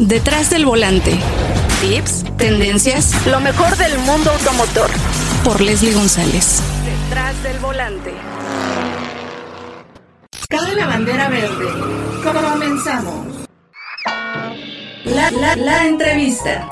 Detrás del volante. Tips, tendencias, lo mejor del mundo automotor. Por Leslie González. Detrás del volante. Cabe la bandera verde. Comenzamos. La, la, la entrevista.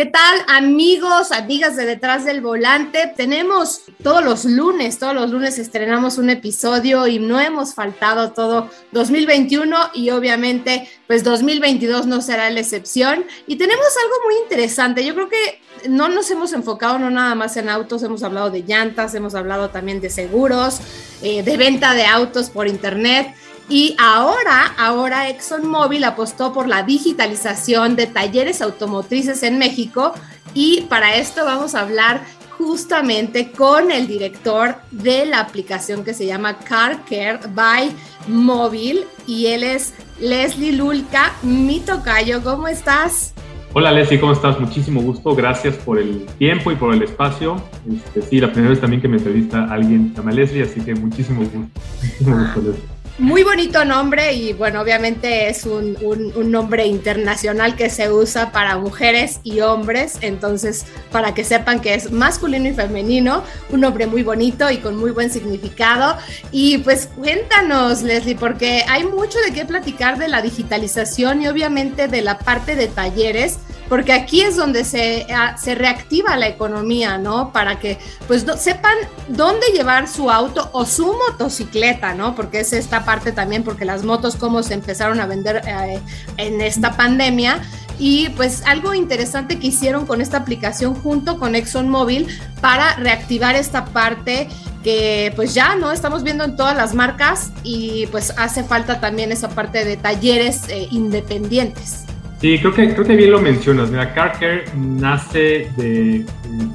¿Qué tal amigos, amigas de detrás del volante? Tenemos todos los lunes, todos los lunes estrenamos un episodio y no hemos faltado todo 2021 y obviamente pues 2022 no será la excepción. Y tenemos algo muy interesante, yo creo que no nos hemos enfocado no nada más en autos, hemos hablado de llantas, hemos hablado también de seguros, eh, de venta de autos por internet. Y ahora, ahora ExxonMobil apostó por la digitalización de talleres automotrices en México y para esto vamos a hablar justamente con el director de la aplicación que se llama Car Care by Móvil y él es Leslie Lulca, mi tocayo. ¿Cómo estás? Hola Leslie, ¿cómo estás? Muchísimo gusto, gracias por el tiempo y por el espacio. Este, sí, la primera vez también que me entrevista alguien se llama Leslie, así que muchísimo gusto. Muchísimo gusto Leslie. Muy bonito nombre y bueno, obviamente es un, un, nombre internacional que se usa para mujeres y hombres, entonces para que sepan que es masculino y femenino, un nombre muy bonito y con muy buen significado. Y pues cuéntanos, Leslie, porque hay mucho de qué platicar de la digitalización y obviamente de la parte de talleres porque aquí es donde se, reactiva la economía, ¿no? Para que pues sepan dónde llevar su auto o su motocicleta, ¿no? Porque es esta parte también, porque las motos como se empezaron a vender eh, en esta pandemia. Y pues algo interesante que hicieron con esta aplicación junto con ExxonMobil para reactivar esta parte que pues ya no estamos viendo en todas las marcas y pues hace falta también esa parte de talleres eh, independientes. Sí, creo que, creo que bien lo mencionas. Mira, CarCare nace de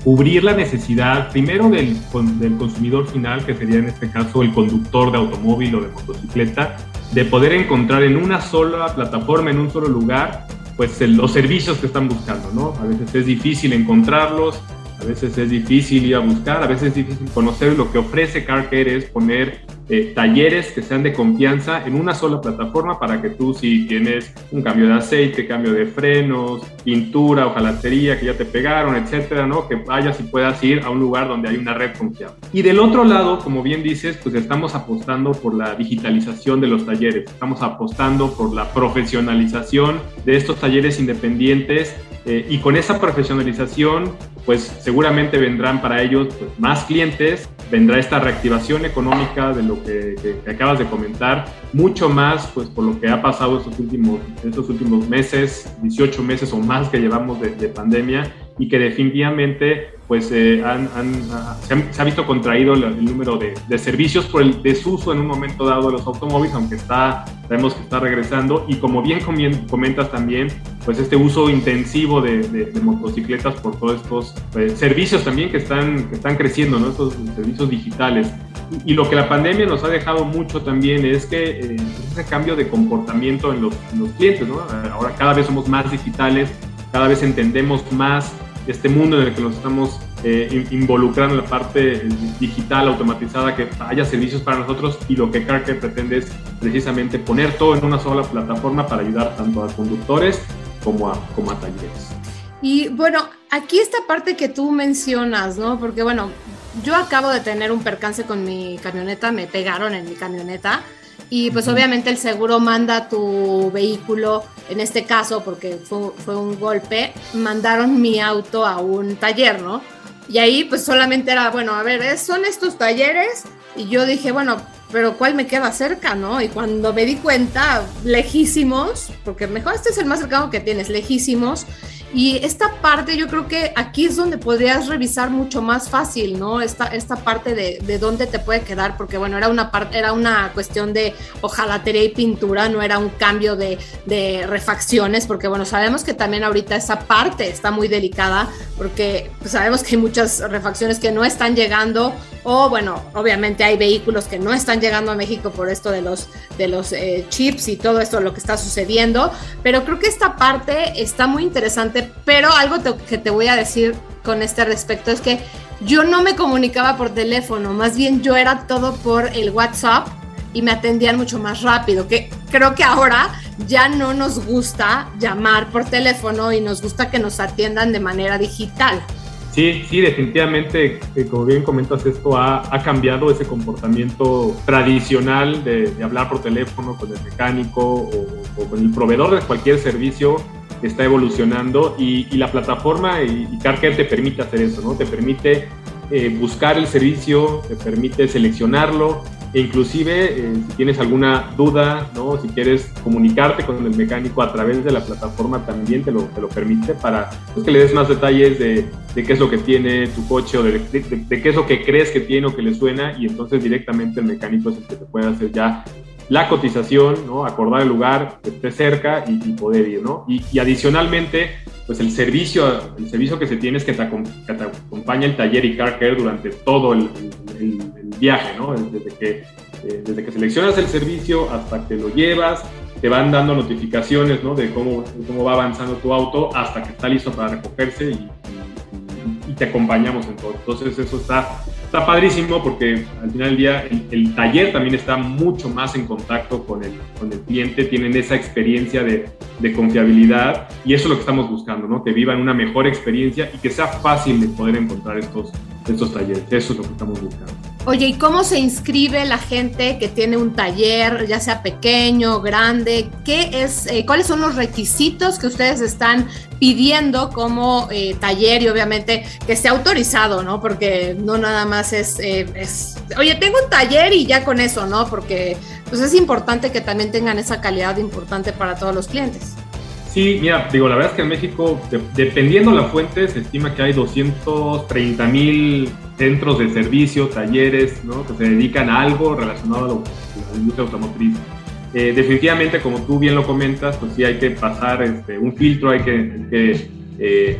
cubrir la necesidad primero del, del consumidor final, que sería en este caso el conductor de automóvil o de motocicleta, de poder encontrar en una sola plataforma, en un solo lugar, pues los servicios que están buscando, ¿no? A veces es difícil encontrarlos, a veces es difícil ir a buscar, a veces es difícil conocer lo que ofrece CarCare es poner eh, talleres que sean de confianza en una sola plataforma para que tú si tienes un cambio de aceite, cambio de frenos, pintura, hojalatería que ya te pegaron, etcétera, ¿no? Que vayas y puedas ir a un lugar donde hay una red confiable. Y del otro lado, como bien dices, pues estamos apostando por la digitalización de los talleres, estamos apostando por la profesionalización de estos talleres independientes eh, y con esa profesionalización, pues seguramente vendrán para ellos pues, más clientes, vendrá esta reactivación económica de lo que, acabas de comentar, mucho más pues por lo que ha pasado estos últimos, estos últimos meses, 18 meses o más que llevamos de, de pandemia y que definitivamente pues eh, han, ah, se, ha visto contraído el, número de, de, servicios por el desuso en un momento dado de los automóviles, aunque está, sabemos que está regresando, y como bien comentas también, pues este uso intensivo de, de, motocicletas por todos estos pues, servicios también que están, que están creciendo, ¿no? estos servicios digitales. Y, lo que la pandemia nos ha dejado mucho también es que eh, ese cambio de comportamiento en los, en los clientes, ¿no? ahora cada vez somos más digitales, cada vez entendemos más este mundo en el que nos estamos eh, involucrando en la parte digital, automatizada, que haya servicios para nosotros y lo que CarCare pretende es precisamente poner todo en una sola plataforma para ayudar tanto a conductores como a, como a talleres. Y bueno, aquí esta parte que tú mencionas, ¿no? Porque bueno, yo acabo de tener un percance con mi camioneta, me pegaron en mi camioneta y pues obviamente el seguro manda tu vehículo, en este caso, porque fue, fue, un golpe, mandaron mi auto a un taller, ¿no? Y ahí pues solamente era, bueno, a ver, son estos talleres y yo dije, bueno, pero ¿cuál me queda cerca, no? Y cuando me di cuenta, lejísimos, porque mejor este es el más cercano que tienes, lejísimos, y esta parte yo creo que aquí es donde podrías revisar mucho más fácil, ¿no? Esta, esta parte de, de dónde te puede quedar, porque bueno, era una era una cuestión de hojalatería y pintura, no era un cambio de, de refacciones, porque bueno, sabemos que también ahorita esa parte está muy delicada, porque pues, sabemos que hay muchas refacciones que no están llegando, o bueno, obviamente hay vehículos que no están llegando a México por esto de los, de los eh, chips y todo esto, lo que está sucediendo, pero creo que esta parte está muy interesante pero algo que te voy a decir con este respecto es que yo no me comunicaba por teléfono, más bien yo era todo por el WhatsApp y me atendían mucho más rápido, que, creo que ahora ya no nos gusta llamar por teléfono y nos gusta que nos atiendan de manera digital. Sí, sí, definitivamente, eh, como bien comentas, esto ha, cambiado ese comportamiento tradicional de, hablar por teléfono con el mecánico o, con el proveedor de cualquier servicio está evolucionando y, la plataforma y, y te permite hacer eso, ¿no? Te permite eh, buscar el servicio, te permite seleccionarlo inclusive eh, si tienes alguna duda, ¿no? si quieres comunicarte con el mecánico a través de la plataforma también te lo, te lo permite para pues, que le des más detalles de, de, qué es lo que tiene tu coche o de, de, qué es lo que crees que tiene o que le suena y entonces directamente el mecánico es el que te puede hacer ya la cotización, ¿no? acordar el lugar que esté cerca y, poder ir. ¿no? Y, y, adicionalmente, pues el servicio, el servicio que se tiene es que te, acompaña el taller y car care durante todo el, viaje, ¿no? desde, que, eh, desde que seleccionas el servicio hasta que lo llevas, te van dando notificaciones ¿no? de cómo, cómo va avanzando tu auto hasta que está listo para recogerse y, y te acompañamos en todo. Entonces eso está está padrísimo porque al final del día el, taller también está mucho más en contacto con el, con el cliente, tienen esa experiencia de, de, confiabilidad y eso es lo que estamos buscando, ¿no? que vivan una mejor experiencia y que sea fácil de poder encontrar estos, estos talleres. Eso es lo que estamos buscando. Oye, ¿y cómo se inscribe la gente que tiene un taller, ya sea pequeño, grande? ¿Qué es, eh, ¿Cuáles son los requisitos que ustedes están pidiendo como eh, taller y obviamente que esté autorizado, ¿no? Porque no nada más es, eh, es, oye, tengo un taller y ya con eso, ¿no? Porque pues es importante que también tengan esa calidad importante para todos los clientes. Sí, mira, digo, la verdad es que en México, dependiendo la fuente, se estima que hay 230 mil centros de servicio, talleres, ¿no? que se dedican a algo relacionado a la industria automotriz. Eh, definitivamente, como tú bien lo comentas, pues sí hay que pasar este, un filtro, hay que, eh,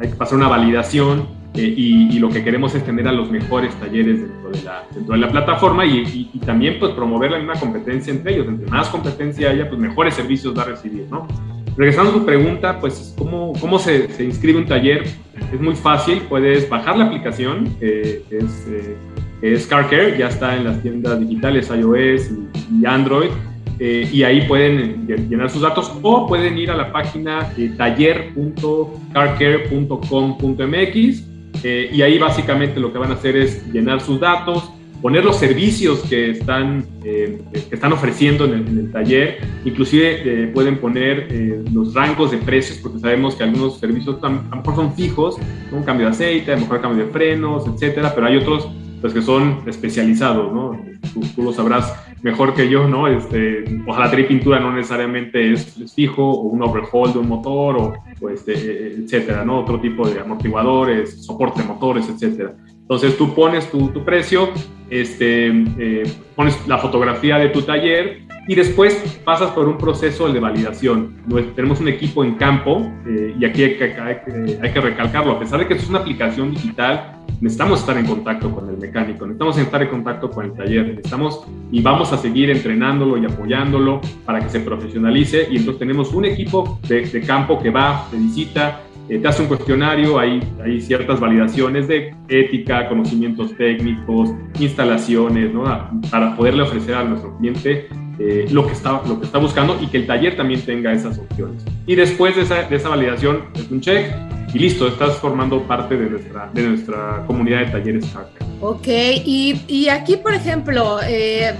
hay que pasar una validación eh, y, lo que queremos es tener a los mejores talleres dentro de la, dentro de la plataforma y, y, también pues promover la misma competencia entre ellos. Entre más competencia haya, pues mejores servicios va a recibir, ¿no? Regresando a tu pregunta, pues, ¿cómo, cómo se, se, inscribe un taller? Es muy fácil, puedes bajar la aplicación, eh, es CarCare, ya está en las tiendas digitales iOS y, Android, eh, y ahí pueden llenar sus datos o pueden ir a la página eh, taller.carcare.com.mx eh, y ahí básicamente lo que van a hacer es llenar sus datos, poner los servicios que están, eh, que están ofreciendo en el, taller, inclusive eh, pueden poner eh, los rangos de precios, porque sabemos que algunos servicios a lo mejor son fijos, un cambio de aceite, a lo mejor cambio de frenos, etcétera, pero hay otros pues, que son especializados, ¿no? Tú, lo sabrás mejor que yo, ¿no? Este, y pintura no necesariamente es, fijo, o un overhaul de un motor, o, o este, etcétera, ¿no? Otro tipo de amortiguadores, soporte de motores, etcétera. Entonces tú pones tu, tu precio, este, eh, pones la fotografía de tu taller y después pasas por un proceso de validación. Tenemos un equipo en campo eh, y aquí hay que, hay, que, recalcarlo. A pesar de que es una aplicación digital, necesitamos estar en contacto con el mecánico, necesitamos estar en contacto con el taller, necesitamos y vamos a seguir entrenándolo y apoyándolo para que se profesionalice. Y entonces tenemos un equipo de, de campo que va, de visita, eh, te hace un cuestionario, hay, hay ciertas validaciones de ética, conocimientos técnicos, instalaciones, ¿no? para poderle ofrecer a nuestro cliente eh, lo, que está, lo que está buscando y que el taller también tenga esas opciones. Y después de esa, de esa validación, es un check y listo, estás formando parte de nuestra, de nuestra comunidad de talleres Ok, y, y aquí, por ejemplo, eh,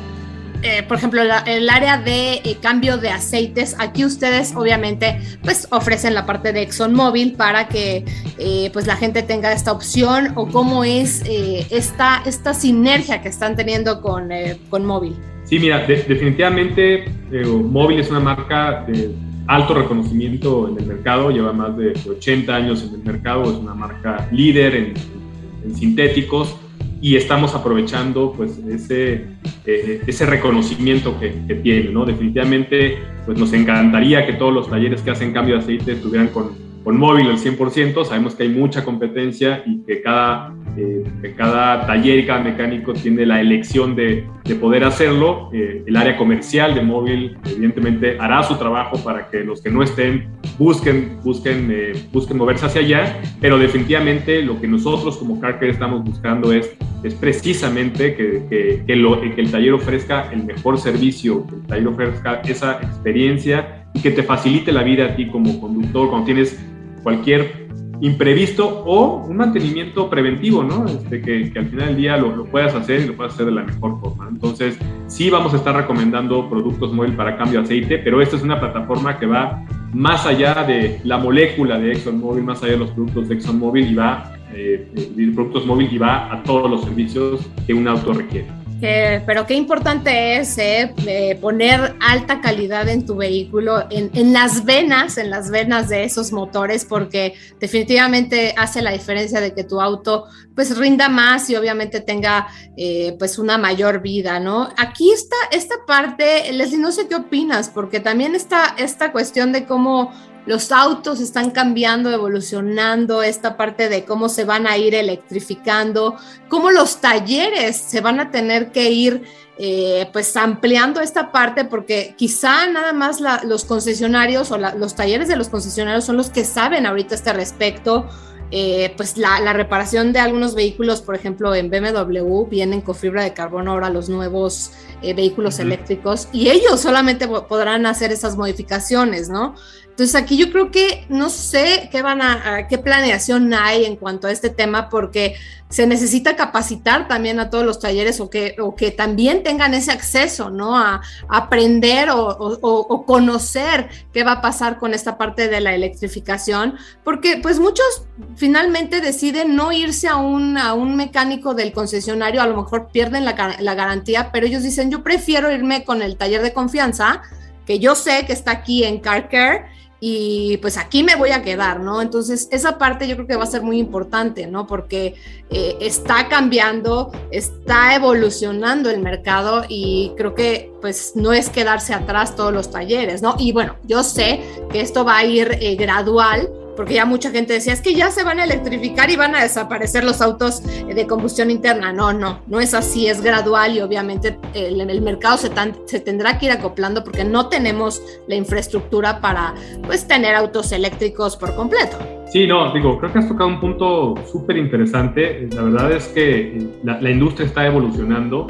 eh, por ejemplo, el área de eh, cambio de aceites, aquí ustedes obviamente pues ofrecen la parte de ExxonMobil para que eh, pues la gente tenga esta opción o cómo es esta, esta sinergia que están teniendo con, con Móvil. Sí, mira, definitivamente Móvil es una marca de alto reconocimiento en el mercado, lleva más de 80 años en el mercado, es una marca líder en sintéticos y estamos aprovechando pues ese, eh, ese reconocimiento que, tiene, ¿no? Definitivamente pues nos encantaría que todos los talleres que hacen cambio de aceite estuvieran con, con móvil al 100%, sabemos que hay mucha competencia y que cada, eh, cada taller y cada mecánico tiene la elección de, de poder hacerlo. Eh, el área comercial de móvil, evidentemente, hará su trabajo para que los que no estén busquen, busquen, eh, busquen moverse hacia allá, pero definitivamente lo que nosotros como CarCare estamos buscando es, es precisamente que, que, que, el taller ofrezca el mejor servicio, que el taller ofrezca esa experiencia y que te facilite la vida a ti como conductor cuando tienes cualquier imprevisto o un mantenimiento preventivo, ¿no? Este, que, que, al final del día lo, lo, puedas hacer y lo puedas hacer de la mejor forma. Entonces, sí vamos a estar recomendando productos móvil para cambio de aceite, pero esta es una plataforma que va más allá de la molécula de ExxonMobil, más allá de los productos de ExxonMobil y va, eh, productos móvil y va a todos los servicios que un auto requiere. Eh, pero qué importante es eh, eh, poner alta calidad en tu vehículo, en, en, las venas, en las venas de esos motores, porque definitivamente hace la diferencia de que tu auto pues rinda más y obviamente tenga eh, pues una mayor vida, ¿no? Aquí está esta parte, Leslie, no sé qué opinas, porque también está esta cuestión de cómo los autos están cambiando, evolucionando, esta parte de cómo se van a ir electrificando, cómo los talleres se van a tener que ir eh, pues ampliando esta parte porque quizá nada más la, los concesionarios o la, los talleres de los concesionarios son los que saben ahorita este respecto. Eh, pues la, la, reparación de algunos vehículos, por ejemplo, en BMW vienen con fibra de carbono ahora los nuevos eh, vehículos uh -huh. eléctricos y ellos solamente podrán hacer esas modificaciones, ¿no? Entonces aquí yo creo que no sé qué van a, a, qué planeación hay en cuanto a este tema porque se necesita capacitar también a todos los talleres o que, o que también tengan ese acceso, ¿no? A, a aprender o, o, o, conocer qué va a pasar con esta parte de la electrificación, porque pues muchos finalmente deciden no irse a un, a un mecánico del concesionario, a lo mejor pierden la, la garantía, pero ellos dicen yo prefiero irme con el taller de confianza que yo sé que está aquí en Car Care y pues aquí me voy a quedar, ¿no? Entonces, esa parte yo creo que va a ser muy importante, ¿no? Porque eh, está cambiando, está evolucionando el mercado y creo que pues no es quedarse atrás todos los talleres, ¿no? Y bueno, yo sé que esto va a ir eh, gradual, porque ya mucha gente decía, es que ya se van a electrificar y van a desaparecer los autos de combustión interna. No, no, no es así, es gradual y obviamente el, el mercado se, tan, se, tendrá que ir acoplando porque no tenemos la infraestructura para pues tener autos eléctricos por completo. Sí, no, digo, creo que has tocado un punto súper interesante. La verdad es que eh, la, la industria está evolucionando,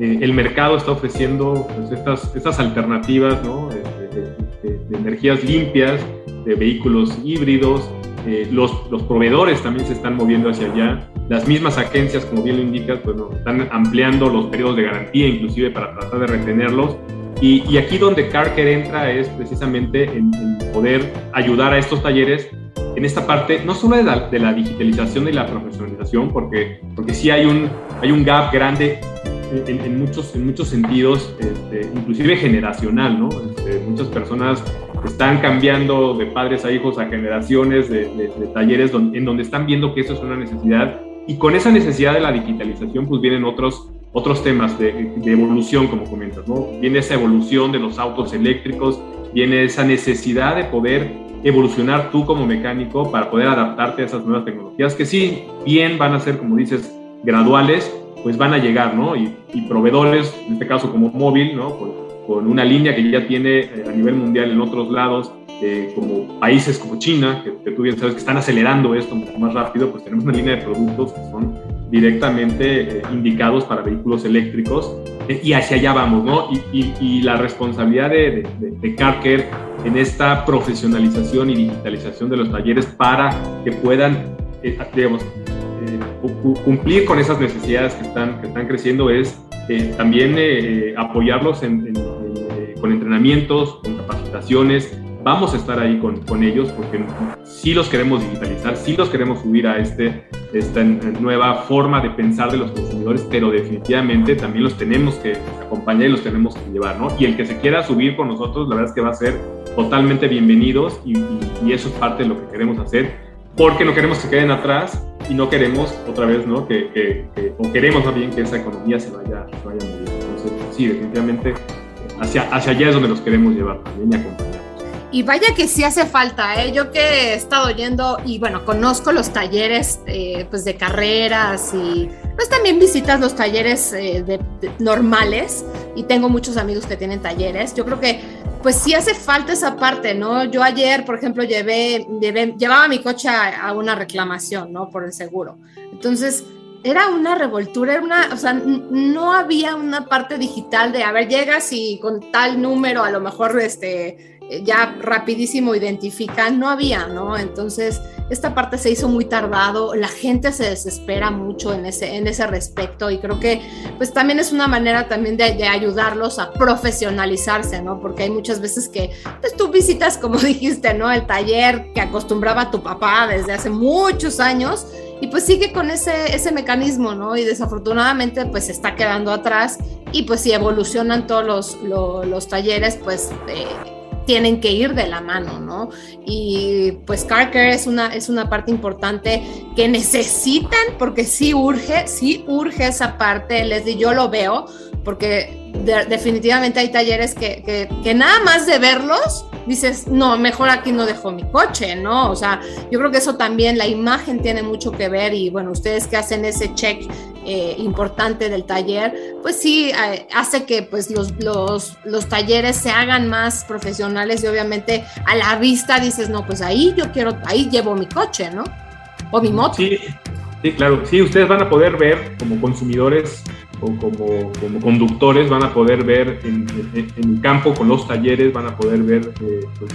eh, el mercado está ofreciendo pues, estas, estas alternativas ¿no? de, de, de, de energías limpias, de vehículos híbridos, eh, los, los, proveedores también se están moviendo hacia allá, las mismas agencias, como bien lo indicas, pues, están ampliando los periodos de garantía inclusive para tratar de retenerlos. Y, y aquí donde CarCare entra es precisamente en, en, poder ayudar a estos talleres en esta parte, no solo de la, de la digitalización y la profesionalización, porque, porque sí hay un, hay un gap grande en, en, muchos, en muchos sentidos, este, inclusive generacional, ¿no? Este, muchas personas están cambiando de padres a hijos a generaciones de, de, de talleres donde, en donde están viendo que eso es una necesidad y con esa necesidad de la digitalización pues vienen otros, otros temas de, de, evolución, como comentas, ¿no? Viene esa evolución de los autos eléctricos, viene esa necesidad de poder evolucionar tú como mecánico para poder adaptarte a esas nuevas tecnologías que sí, bien van a ser, como dices, graduales, pues van a llegar, ¿no? Y, y proveedores, en este caso como móvil, ¿no? Con, con una línea que ya tiene eh, a nivel mundial en otros lados, eh, como países como China, que, que, tú bien sabes que están acelerando esto mucho más rápido, pues tenemos una línea de productos que son directamente eh, indicados para vehículos eléctricos eh, y hacia allá vamos, ¿no? Y, y, y la responsabilidad de, de, de en esta profesionalización y digitalización de los talleres para que puedan, digamos, cumplir con esas necesidades que están, que están creciendo es eh, también eh, apoyarlos en, en, con entrenamientos, con capacitaciones. Vamos a estar ahí con, con, ellos porque sí los queremos digitalizar, sí los queremos subir a este, esta nueva forma de pensar de los consumidores, pero definitivamente también los tenemos que acompañar y los tenemos que llevar, ¿no? Y el que se quiera subir con nosotros, la verdad es que va a ser totalmente bienvenidos y, y, y eso es parte de lo que queremos hacer porque no queremos que queden atrás y no queremos otra vez, ¿no? Que, que, que o queremos más bien que esa economía se vaya, se vaya moviendo. Entonces, sí, definitivamente hacia, hacia allá es donde nos queremos llevar también y acompañar. Y vaya que sí hace falta, ¿eh? Yo que he estado yendo y bueno, conozco los talleres eh, pues de carreras y pues también visitas los talleres eh, de, normales y tengo muchos amigos que tienen talleres. Yo creo que pues sí hace falta esa parte, ¿no? Yo ayer, por ejemplo, llevé, llevaba mi coche a, una reclamación, ¿no? Por el seguro. Entonces, era una revoltura, era una, o sea, no había una parte digital de, a ver, llegas y con tal número, a lo mejor, este, ya rapidísimo identifican, no había, ¿no? Entonces, esta parte se hizo muy tardado, la gente se desespera mucho en ese, en ese respecto y creo que pues también es una manera también de, de ayudarlos a profesionalizarse, ¿no? Porque hay muchas veces que pues tú visitas, como dijiste, ¿no? El taller que acostumbraba tu papá desde hace muchos años y pues sigue con ese, ese mecanismo, ¿no? Y desafortunadamente pues se está quedando atrás y pues si evolucionan todos los, los, talleres, pues... Eh, tienen que ir de la mano, ¿no? Y pues car es una, es una parte importante que necesitan porque sí urge, sí urge esa parte, Leslie, yo lo veo, porque definitivamente hay talleres que, que nada más de verlos dices, no, mejor aquí no dejo mi coche, ¿no? O sea, yo creo que eso también, la imagen tiene mucho que ver y bueno, ustedes que hacen ese check eh, importante del taller, pues sí, eh, hace que pues los, los, los, talleres se hagan más profesionales y obviamente a la vista dices, no, pues ahí yo quiero, ahí llevo mi coche, ¿no? O mi moto. Sí, sí claro, sí, ustedes van a poder ver como consumidores o como, como, conductores van a poder ver en, el campo con los talleres, van a poder ver eh, pues,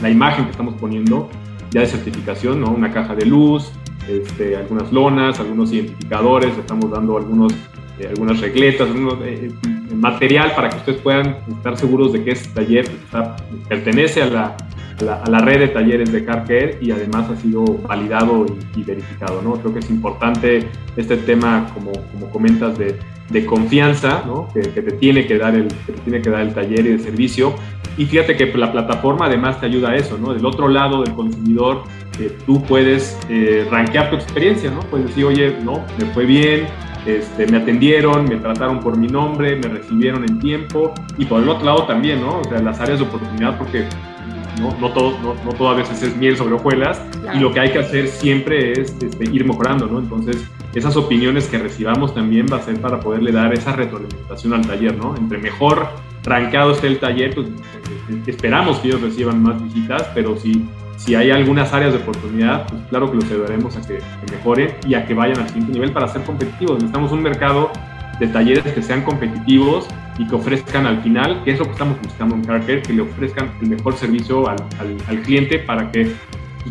la, imagen que estamos poniendo ya de certificación, ¿no? una caja de luz, este, algunas lonas, algunos identificadores, estamos dando algunos, eh, algunas regletas, eh, material para que ustedes puedan estar seguros de que este taller pertenece a la, a la, red de talleres de CarCare y además ha sido validado y, verificado. ¿no? Creo que es importante este tema, como, como comentas, de, de confianza ¿no? que, te tiene que, dar el, que te tiene que dar el taller y el servicio. Y fíjate que la plataforma además te ayuda a eso, ¿no? Del otro lado del consumidor, eh, tú puedes eh, rankear tu experiencia, ¿no? Puedes decir, oye, no, me fue bien, este, me atendieron, me trataron por mi nombre, me recibieron en tiempo y por el otro lado también, ¿no? O sea, las áreas de oportunidad, porque no, no, todo, no, no todo a veces es miel sobre hojuelas y lo que hay que hacer siempre es este, ir mejorando, ¿no? Entonces, esas opiniones que recibamos también va a ser para poderle dar esa retroalimentación al taller, ¿no? Entre mejor rankeado esté el taller, pues eh, esperamos que ellos reciban más visitas, pero si, si hay algunas áreas de oportunidad, pues claro que los ayudaremos a que, que mejoren y a que vayan al siguiente nivel para ser competitivos. Necesitamos un mercado de talleres que sean competitivos y que ofrezcan al final, que es lo que estamos buscando en CarCare, que le ofrezcan el mejor servicio al, al, cliente para que,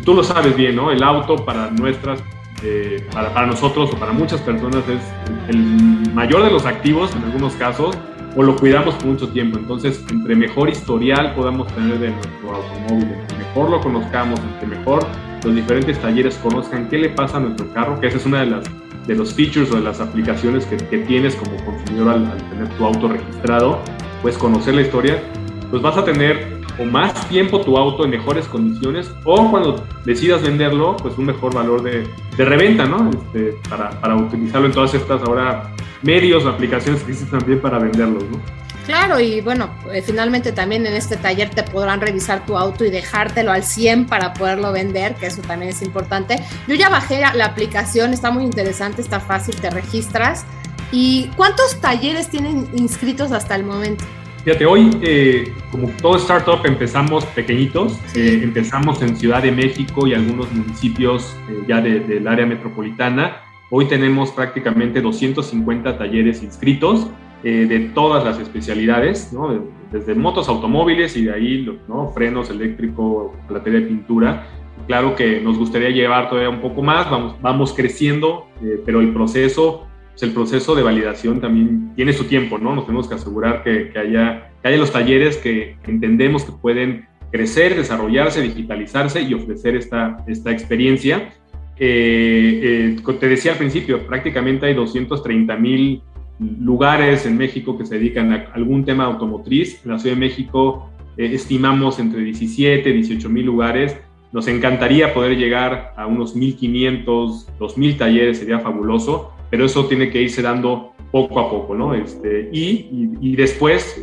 tú lo sabes bien, ¿no? El auto para nuestras, eh, para, para, nosotros o para muchas personas es el mayor de los activos en algunos casos o lo cuidamos por mucho tiempo. Entonces, entre mejor historial podamos tener de nuestro automóvil, entre mejor lo conozcamos, entre mejor los diferentes talleres conozcan qué le pasa a nuestro carro, que esa es una de las de los features o de las aplicaciones que, tienes como consumidor al, tener tu auto registrado, pues conocer la historia, pues vas a tener o más tiempo tu auto en mejores condiciones o cuando decidas venderlo, pues un mejor valor de, de reventa, ¿no? Este, para, para, utilizarlo en todas estas ahora medios o aplicaciones que existen también para venderlos, ¿no? Claro, y bueno, eh, finalmente también en este taller te podrán revisar tu auto y dejártelo al 100 para poderlo vender, que eso también es importante. Yo ya bajé la aplicación, está muy interesante, está fácil, te registras. ¿Y cuántos talleres tienen inscritos hasta el momento? Fíjate, hoy, eh, como todo startup, empezamos pequeñitos. Eh, empezamos en Ciudad de México y algunos municipios ya del área metropolitana. Hoy tenemos prácticamente 250 talleres inscritos eh, de todas las especialidades, ¿no? desde motos, automóviles y de ahí ¿no? frenos eléctrico, batería de pintura. Claro que nos gustaría llevar todavía un poco más, vamos, vamos creciendo, eh, pero el proceso, pues el proceso de validación también tiene su tiempo, ¿no? Nos tenemos que asegurar que, que haya, que haya los talleres que entendemos que pueden crecer, desarrollarse, digitalizarse y ofrecer esta, esta experiencia. Eh, te decía al principio, prácticamente hay 230 mil lugares en México que se dedican a algún tema automotriz. En la Ciudad de México eh, estimamos entre 17 y 18 mil lugares. Nos encantaría poder llegar a unos 1.500, 2.000 talleres, sería fabuloso, pero eso tiene que irse dando poco a poco, ¿no? Este, y, y, después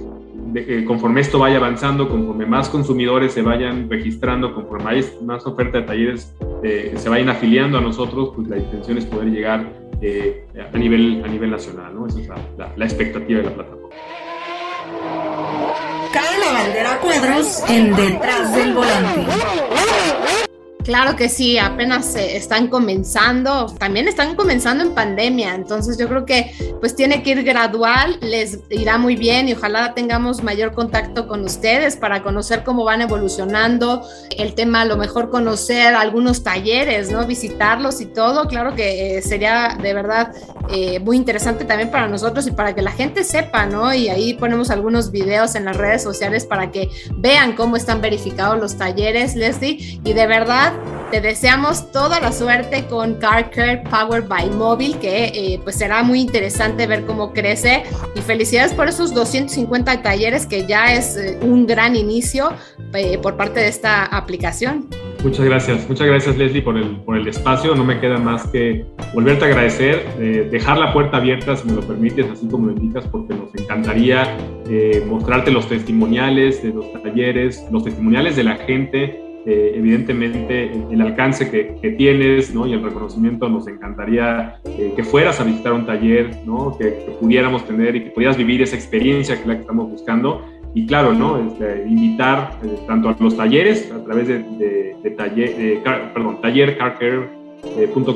eh, conforme esto vaya avanzando, conforme más consumidores se vayan registrando, conforme hay más oferta de talleres eh, se vayan afiliando a nosotros, pues la intención es poder llegar a, nivel, a nivel nacional, ¿no? Esa es la, la expectativa de la plataforma. Cae la bandera cuadros en detrás del volante. Claro que sí, apenas están comenzando, también están comenzando en pandemia, entonces yo creo que pues tiene que ir gradual, les irá muy bien y ojalá tengamos mayor contacto con ustedes para conocer cómo van evolucionando el tema, a lo mejor conocer algunos talleres, ¿no? Visitarlos y todo, claro que eh, sería de verdad eh, muy interesante también para nosotros y para que la gente sepa, ¿no? Y ahí ponemos algunos videos en las redes sociales para que vean cómo están verificados los talleres, Leslie, y de verdad te deseamos toda la suerte con Car Care Powered by Mobile, que eh, pues será muy interesante ver cómo crece. Y felicidades por esos 250 talleres, que ya es eh, un gran inicio eh, por parte de esta aplicación. Muchas gracias, muchas gracias Leslie por el, por el espacio. No me queda más que volverte a agradecer, dejar la puerta abierta, si me lo permites, así como lo indicas, porque nos encantaría mostrarte los testimoniales de los talleres, los testimoniales de la gente eh, evidentemente el, alcance que, tienes ¿no? y el reconocimiento nos encantaría eh, que fueras a visitar un taller, ¿no? que, pudiéramos tener y que pudieras vivir esa experiencia que es la que estamos buscando. Y claro, ¿no? Este, invitar eh, tanto a los talleres a través de, de, taller, perdón, taller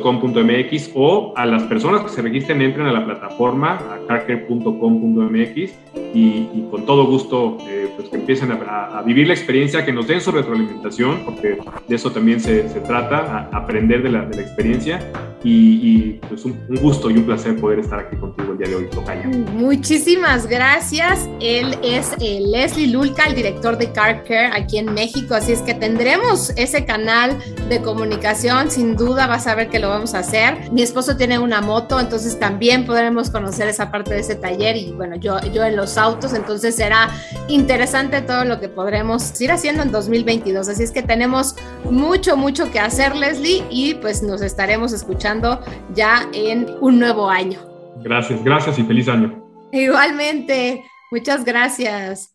.com.mx o a las personas que se registren entren a la plataforma a carcare.com.mx y, con todo gusto eh, pues que empiecen a, vivir la experiencia, que nos den su retroalimentación, porque de eso también se, se trata, aprender de la, de la experiencia y, pues un, gusto y un placer poder estar aquí contigo el día de hoy, Tocaya. Muchísimas gracias. Él es eh, Leslie Lulca, el director de Car Care aquí en México, así es que tendremos ese canal de comunicación, sin duda vas a ver que lo vamos a hacer. Mi esposo tiene una moto, entonces también podremos conocer esa parte de ese taller y bueno, yo, yo en los autos, entonces será interesante todo lo que podremos ir haciendo en 2022. Así es que tenemos mucho, mucho que hacer, Leslie, y pues nos estaremos escuchando ya en un nuevo año. Gracias, gracias y feliz año. Igualmente, muchas gracias.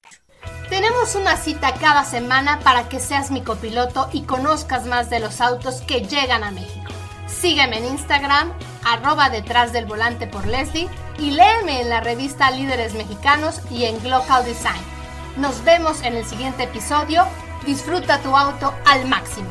Tenemos una cita cada semana para que seas mi copiloto y conozcas más de los autos que llegan a México. Sígueme en Instagram, arroba detrás del volante por Leslie y léeme en la revista Líderes Mexicanos y en Global Design. Nos vemos en el siguiente episodio. Disfruta tu auto al máximo.